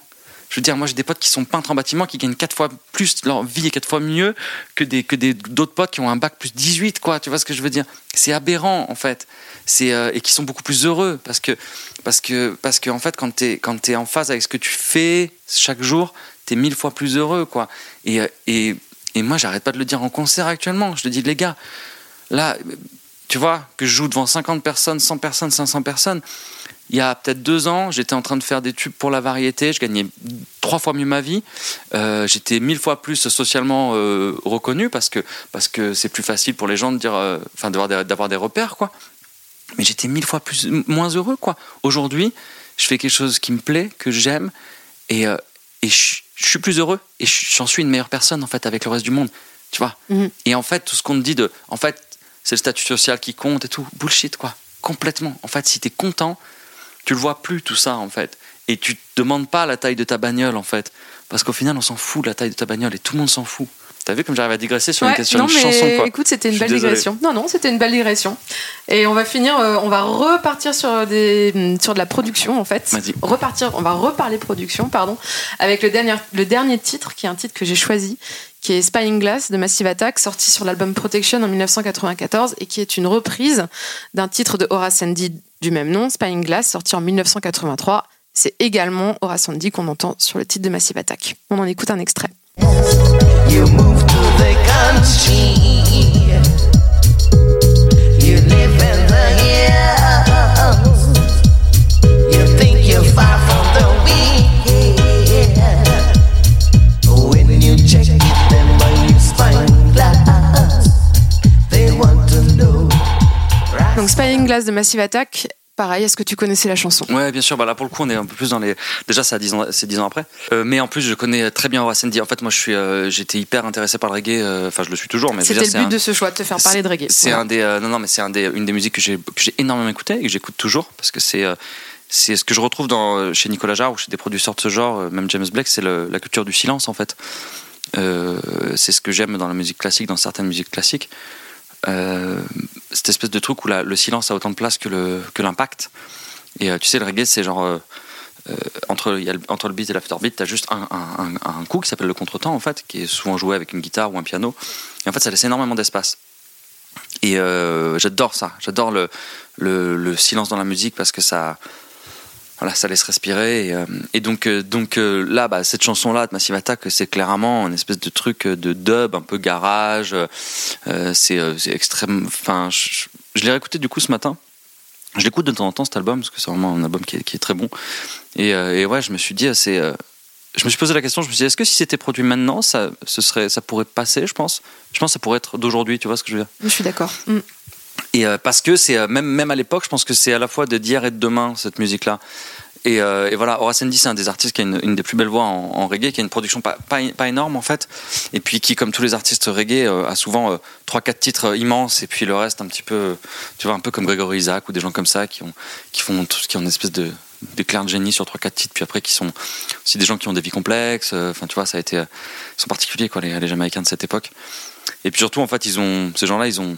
Je veux dire, moi j'ai des potes qui sont peintres en bâtiment qui gagnent quatre fois plus, leur vie est quatre fois mieux que des que d'autres potes qui ont un bac plus 18 quoi. Tu vois ce que je veux dire? C'est aberrant en fait. C'est euh, et qui sont beaucoup plus heureux parce que parce que parce que en fait quand t'es quand t'es en phase avec ce que tu fais chaque jour, t'es mille fois plus heureux quoi. Et euh, et et moi j'arrête pas de le dire en concert actuellement. Je le dis les gars, là tu vois que je joue devant 50 personnes, 100 personnes, 500 personnes. Il y a peut-être deux ans, j'étais en train de faire des tubes pour la variété. Je gagnais trois fois mieux ma vie. Euh, j'étais mille fois plus socialement euh, reconnu parce que parce que c'est plus facile pour les gens de dire, euh, enfin d'avoir des, repères quoi. Mais j'étais mille fois plus moins heureux quoi. Aujourd'hui, je fais quelque chose qui me plaît, que j'aime, et et je je suis plus heureux et j'en suis une meilleure personne en fait avec le reste du monde. Tu vois. Mhm. Et en fait, tout ce qu'on te dit de, en fait, c'est le statut social qui compte et tout, bullshit quoi. Complètement. En fait, si t'es content, tu le vois plus tout ça en fait. Et tu te demandes pas la taille de ta bagnole en fait. Parce qu'au final, on s'en fout de la taille de ta bagnole et tout le monde s'en fout. T'as vu comme j'arrive à digresser sur une Ouais, question non, de mais chanson quoi. écoute, c'était une belle désolé. digression. Non, non, c'était une belle digression. Et on va finir, euh, on va repartir sur, des, sur de la production en fait. Vas-y. Repartir, on va reparler production, pardon, avec le dernier, le dernier titre, qui est un titre que j'ai choisi, qui est Spying Glass de Massive Attack, sorti sur l'album Protection en 1994 et qui est une reprise d'un titre de Horace Andy du même nom, Spying Glass, sorti en 1983. C'est également Horace Andy qu'on entend sur le titre de Massive Attack. On en écoute un extrait. You move to the country. You live in the hills. You think you're far from the. When you check it, glass. They want to know. Donc Spying Glass de Massive Attack, pareil, est-ce que tu connaissais la chanson? Ouais, bien sûr. Bah là, pour le coup, on est un peu plus dans les. Déjà, c'est 10 ans, c'est 10 ans après. Euh, mais en plus, je connais très bien Horace Andy. En fait, moi, je suis, euh, j'étais hyper intéressé par le reggae. euh, Enfin, je le suis toujours. Mais C'était le but un- de ce choix, de te faire parler de reggae. C'est un des. euh, non, non, mais c'est un des, une des musiques que j'ai, que j'ai énormément écouté et que j'écoute toujours parce que c'est. c'est ce que je retrouve dans, chez Nicolas Jarre ou chez des producteurs de ce genre, même James Blake, c'est la culture du silence en fait. C'est ce que j'aime dans la musique classique, dans certaines musiques classiques. Euh, cette espèce de truc où le silence a autant de place que, l'impact. Et euh, tu sais, le reggae, c'est genre. euh, entre, le, entre le beat et l'afterbeat, tu as juste un, un, un- coup qui s'appelle le contretemps, en fait, qui est souvent joué avec une guitare ou un piano. Et en fait, ça laisse énormément d'espace. Et j'adore ça. J'adore le silence dans la musique parce que ça. Voilà, ça laisse respirer. Et, euh, donc, euh, donc euh, là, bah, cette chanson-là de Massive Attack, c'est clairement une espèce de truc de dub, un peu garage. C'est extrême. Enfin, je, l'ai réécouté du coup ce matin. Je l'écoute de temps en temps cet album parce que c'est vraiment un album qui est, très bon. Et, ouais, je me suis dit, je me suis posé la question, je me suis dit, est-ce que si c'était produit maintenant, ça, ce serait, ça pourrait passer, je pense? Je pense que ça pourrait être d'aujourd'hui, tu vois ce que je veux dire? Je suis d'accord. Mm. Et euh, parce que c'est euh, même même à l'époque, je pense que c'est à la fois de d'hier et de demain cette musique-là. Et, euh, voilà, Horace Andy, c'est un des artistes qui a une, des plus belles voix en, reggae, qui a une production pas, pas, pas énorme en fait, et puis qui, comme tous les artistes reggae, a souvent trois quatre titres immenses, et puis le reste un petit peu, tu vois, un peu comme Gregory Isaac ou des gens comme ça qui ont qui font tout qui ont une espèce de d'éclair de génie sur trois quatre titres, puis après qui sont aussi des gens qui ont des vies complexes. Enfin, tu vois, ça a été, ils sont particuliers quoi, les, les Jamaïcains de cette époque. Et puis surtout, en fait, ils ont ces gens-là, ils ont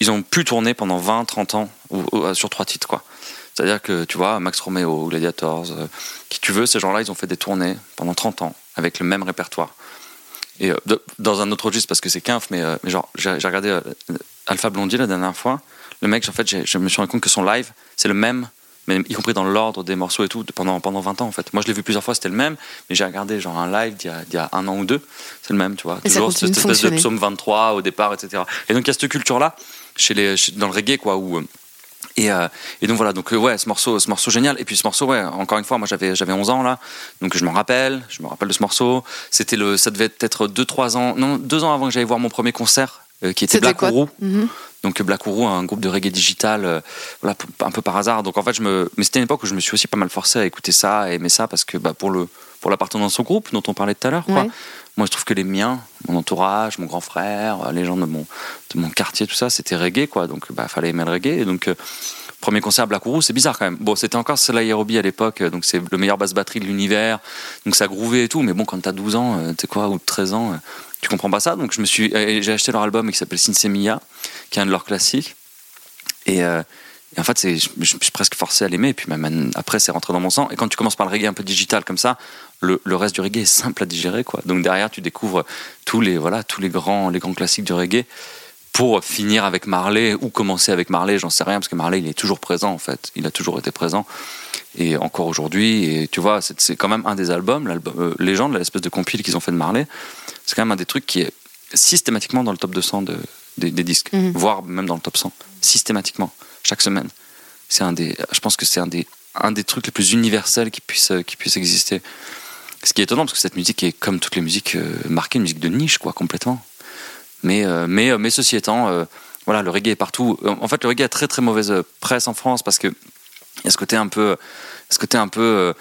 ils ont pu tourner pendant 20, 30 ans ou- sur trois titres, quoi. C'est-à-dire que, tu vois, Max Romeo, Gladiators, euh, qui tu veux, ces gens-là, ils ont fait des tournées pendant 30 ans avec le même répertoire. Et euh, dans un autre registre, parce que c'est Kinf, mais, euh, genre, j'ai regardé euh, Alpha Blondie la dernière fois. Le mec, en fait, je me suis rendu compte que son live, c'est le même, mais y compris dans l'ordre des morceaux et tout, pendant, pendant 20 ans, en fait. Moi, je l'ai vu plusieurs fois, c'était le même, mais j'ai regardé genre un live d'il y, y a un an ou deux, c'est le même, tu vois. Et Toujours cette espèce de psaume 23 au départ, etc. Et donc, il y a cette culture-là, chez les, chez- dans le reggae, quoi, où. euh, et, euh, et donc voilà, donc euh, ouais, ce morceau, ce morceau génial. Et puis ce morceau, ouais, encore une fois, moi j'avais j'avais 11 ans là, donc je m'en rappelle, je me rappelle de ce morceau. C'était le, ça devait être 2-3 ans, non, 2 ans avant que j'aille voir mon premier concert, qui était Black Ourou. Mhm. Donc Black Ourou, un groupe de reggae digital, euh, voilà, un peu par hasard. Donc en fait, je me, mais c'était une époque où je me suis aussi pas mal forcé à écouter ça, à aimer ça, parce que bah, pour le, pour l'appartenance au groupe dont on parlait tout à l'heure. Ouais. Moi, je trouve que les miens, mon entourage, mon grand frère, les gens de mon, de mon quartier, tout ça, c'était reggae, quoi. Donc, bah, fallait aimer le reggae. Et donc, euh, premier concert à Black Ourou, c'est bizarre quand même. Bon, c'était encore Sly Aerobi à l'époque, euh, donc c'est le meilleur basse batterie de l'univers. Donc, ça grouvait et tout. Mais bon, quand t'as 12 ans, euh, tu sais quoi, ou 13 ans, euh, tu comprends pas ça? Donc, je me suis, et j'ai acheté leur album qui s'appelle Sinsemilla, qui est un de leurs classiques. Et, euh, en fait, c'est, je, suis presque forcé à l'aimer. Et puis même après, c'est rentré dans mon sang. Et quand tu commences par le reggae un peu digital comme ça, le, le reste du reggae est simple à digérer. Quoi. Donc derrière, tu découvres tous les, voilà, tous les grands, les grands classiques du reggae pour finir avec Marley ou commencer avec Marley, j'en sais rien, parce que Marley, il est toujours présent en fait. Il a toujours été présent. Et encore aujourd'hui, et tu vois, c'est, quand même un des albums, l'album euh, Légende, l'espèce de compile qu'ils ont fait de Marley. C'est quand même un des trucs qui est systématiquement dans le top 200 de, des, des disques, Mhm. voire même dans le top 100, systématiquement, chaque semaine. C'est un des, je pense que c'est un des, un des trucs les plus universels qui puisse, qui puisse exister. Ce qui est étonnant, parce que cette musique est, comme toutes les musiques, euh, marquée une musique de niche, quoi, complètement. Mais, euh, mais, euh, mais ceci étant, euh, voilà, le reggae est partout. Euh, En fait, le reggae a très très mauvaise euh, presse en France parce que il y a ce côté un peu, ce côté un peu, euh,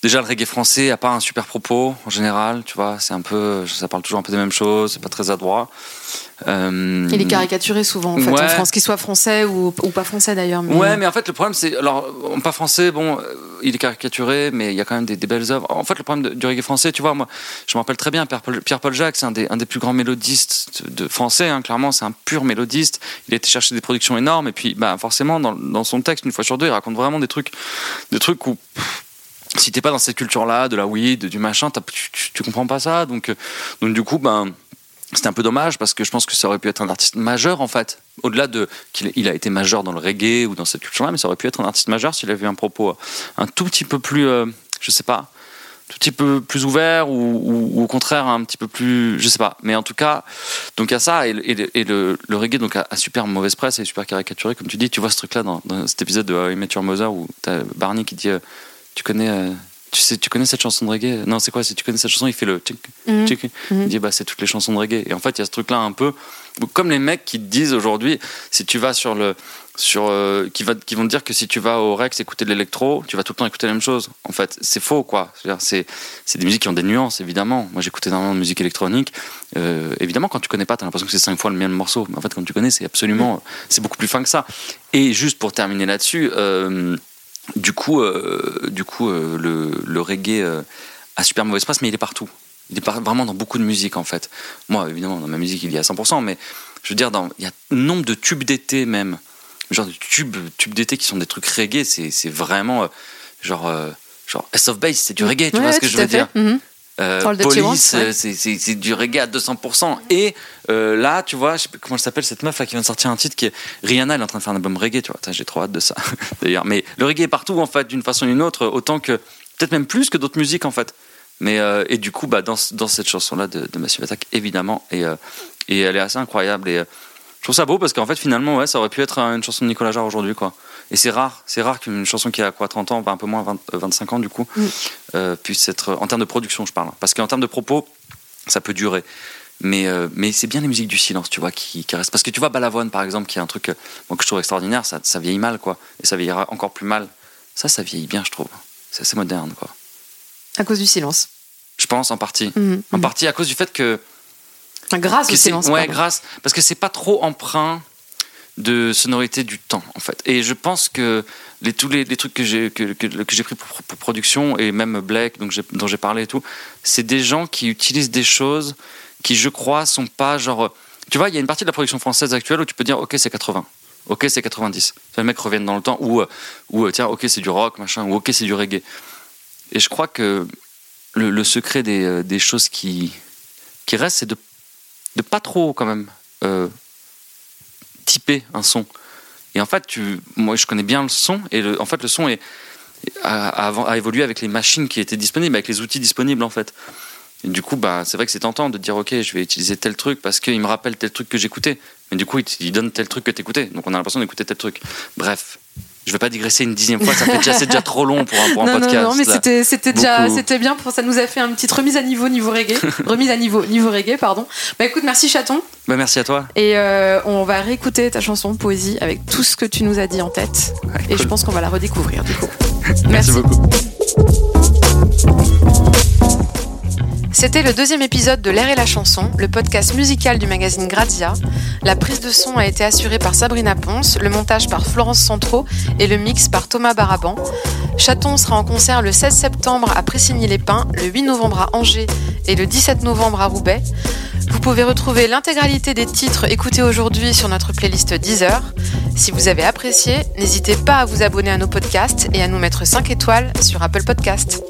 Déjà, le reggae français a pas un super propos en général, tu vois. C'est un peu, ça parle toujours un peu des mêmes choses, c'est pas très adroit. Euh, Il est caricaturé souvent, en fait, Ouais. en France, qu'il soit français ou, ou pas français d'ailleurs. mais- Ouais, mais en fait, le problème, c'est. Alors, pas français, bon, euh, il est caricaturé, mais il y a quand même des, des belles œuvres. En fait, le problème de- du reggae français, tu vois, moi, je me rappelle très bien, Pierre-Paul Pierre-Paul Jacques, c'est un des, un des plus grands mélodistes de français, hein, clairement, c'est un pur mélodiste. Il a été chercher des productions énormes, et puis, bah, forcément, dans, dans son texte, une fois sur deux, il raconte vraiment des trucs, des trucs où. pff, si t'es pas dans cette culture-là, de la weed, du machin, tu, tu, tu comprends pas ça. Donc, euh, donc du coup, ben, c'était un peu dommage parce que je pense que ça aurait pu être un artiste majeur en fait. Au-delà de qu'il il a été majeur dans le reggae ou dans cette culture-là, mais ça aurait pu être un artiste majeur s'il avait eu un propos euh, un tout petit peu plus, euh, je sais pas, tout petit peu plus ouvert ou, au contraire un petit peu plus, je sais pas. Mais en tout cas, donc à ça et, le- reggae donc a, a super mauvaise presse et super caricaturé comme tu dis. Tu vois ce truc-là dans, cet épisode de How I Met Your Mother où Barney qui dit, euh, tu connais. euh, tu sais, tu connais cette chanson de reggae? Non, c'est quoi? Si tu connais cette chanson, il fait le tchic, Mhm. tchic. Mhm. Il dit bah c'est toutes les chansons de reggae. Et en fait, il y a ce truc-là un peu comme les mecs qui te disent aujourd'hui, si tu vas sur le sur euh, qui va qui vont te dire que si tu vas au Rex écouter de l'électro, tu vas tout le temps écouter la même chose. En fait, c'est faux quoi. C'est c'est des musiques qui ont des nuances évidemment. Moi, j'écoutais énormément de musique électronique. Euh, évidemment, quand tu connais pas, t'as l'impression que c'est cinq fois le même morceau. Mais en fait, quand tu connais, c'est absolument c'est beaucoup plus fin que ça. Et juste pour terminer là-dessus. euh, du coup, euh, du coup euh, le, le reggae euh, a super mauvaise presse, mais il est partout. Il est par- vraiment dans beaucoup de musique, en fait. Moi, évidemment, dans ma musique, il y a 100%, mais je veux dire, dans, il y a nombre de tubes d'été, même. Genre de tubes, tubes d'été qui sont des trucs reggae, c'est vraiment. genre. Genre, S of Base, c'est du reggae, tu Ouais, vois ce que je veux fait. dire Mhm. Euh, Police, ouais. c'est- du reggae à 200%. Et euh, là, tu vois, je sais pas comment elle s'appelle cette meuf là qui vient de sortir un titre qui est Rihanna, elle est en train de faire un album reggae, tu vois. J'ai trop hâte de ça d'ailleurs. Mais le reggae est partout en fait, d'une façon ou d'une autre, autant que peut-être même plus que d'autres musiques en fait. Mais euh, et du coup, bah, dans, dans cette chanson là de, de Massive Attack, évidemment, et, et elle est assez incroyable. Et je trouve ça beau parce qu'en fait, finalement, ouais, ça aurait pu être une chanson de Nicolas Jarre aujourd'hui, quoi. Et c'est rare, c'est rare qu'une chanson qui a quoi 30 ans, enfin, un peu moins 20, euh, 25 ans du coup, euh, puisse être en termes de production, je parle. Parce qu'en termes de propos, ça peut durer. Mais, euh, mais c'est bien les musiques du silence, tu vois, qui, qui restent. Parce que tu vois, Balavoine, par exemple, qui est un truc euh, moi, que je trouve extraordinaire, ça, ça vieillit mal, quoi. Et ça vieillira encore plus mal. Ça, ça vieillit bien, je trouve. C'est assez moderne, quoi. À cause du silence. Je pense, en partie. Mhm. En partie à cause du fait que. Grâce que au silence. ouais, pardon. grâce. Parce que c'est pas trop emprunt de sonorité du temps, en fait. Et je pense que tous les, trucs que j'ai que, que, pris pour, production, et même Blake, donc dont j'ai parlé et tout, c'est des gens qui utilisent des choses qui, je crois, sont pas genre. Tu vois, il y a une partie de la production française actuelle où tu peux dire, ok, c'est 80. Ok, c'est 90. Les mecs reviennent dans le temps, ou, euh, ou euh, tiens, ok, c'est du rock, machin, ou ok, c'est du reggae. Et je crois que le, secret des, euh, des choses qui, qui restent, c'est de, de pas trop, quand même, un son. Et en fait, tu, moi, je connais bien le son, et le, en fait, le son est, a, a- a évolué avec les machines qui étaient disponibles, avec les outils disponibles, en fait. Et du coup, bah, c'est vrai que c'est tentant de dire, ok, je vais utiliser tel truc parce qu'il me rappelle tel truc que j'écoutais. Mais du coup, il, donne tel truc que t'écoutais. Donc on a l'impression d'écouter tel truc. Bref, je vais pas digresser une dixième fois, ça fait déjà, c'est déjà trop long pour un, pour un non, podcast. non, non, mais c'était, c'était déjà, c'était bien pour ça nous a fait une petite remise à niveau niveau reggae, remise à niveau niveau reggae, pardon. Bah écoute, merci chaton, Bah, merci à toi. et euh, on va réécouter ta chanson Poésie avec tout ce que tu nous as dit en tête, Ouais, et je pense qu'on va la redécouvrir du coup. Merci beaucoup. C'était le deuxième épisode de L'air et la chanson, le podcast musical du magazine Grazia. La prise de son a été assurée par Sabrina Ponce, le montage par Florence Centraux et le mix par Thomas Baraban. Chaton sera en concert le 16 septembre à Pressigny-les-Pins, le 8 novembre à Angers et le 17 novembre à Roubaix. Vous pouvez retrouver l'intégralité des titres écoutés aujourd'hui sur notre playlist Deezer. Si vous avez apprécié, n'hésitez pas à vous abonner à nos podcasts et à nous mettre 5 étoiles sur Apple Podcasts.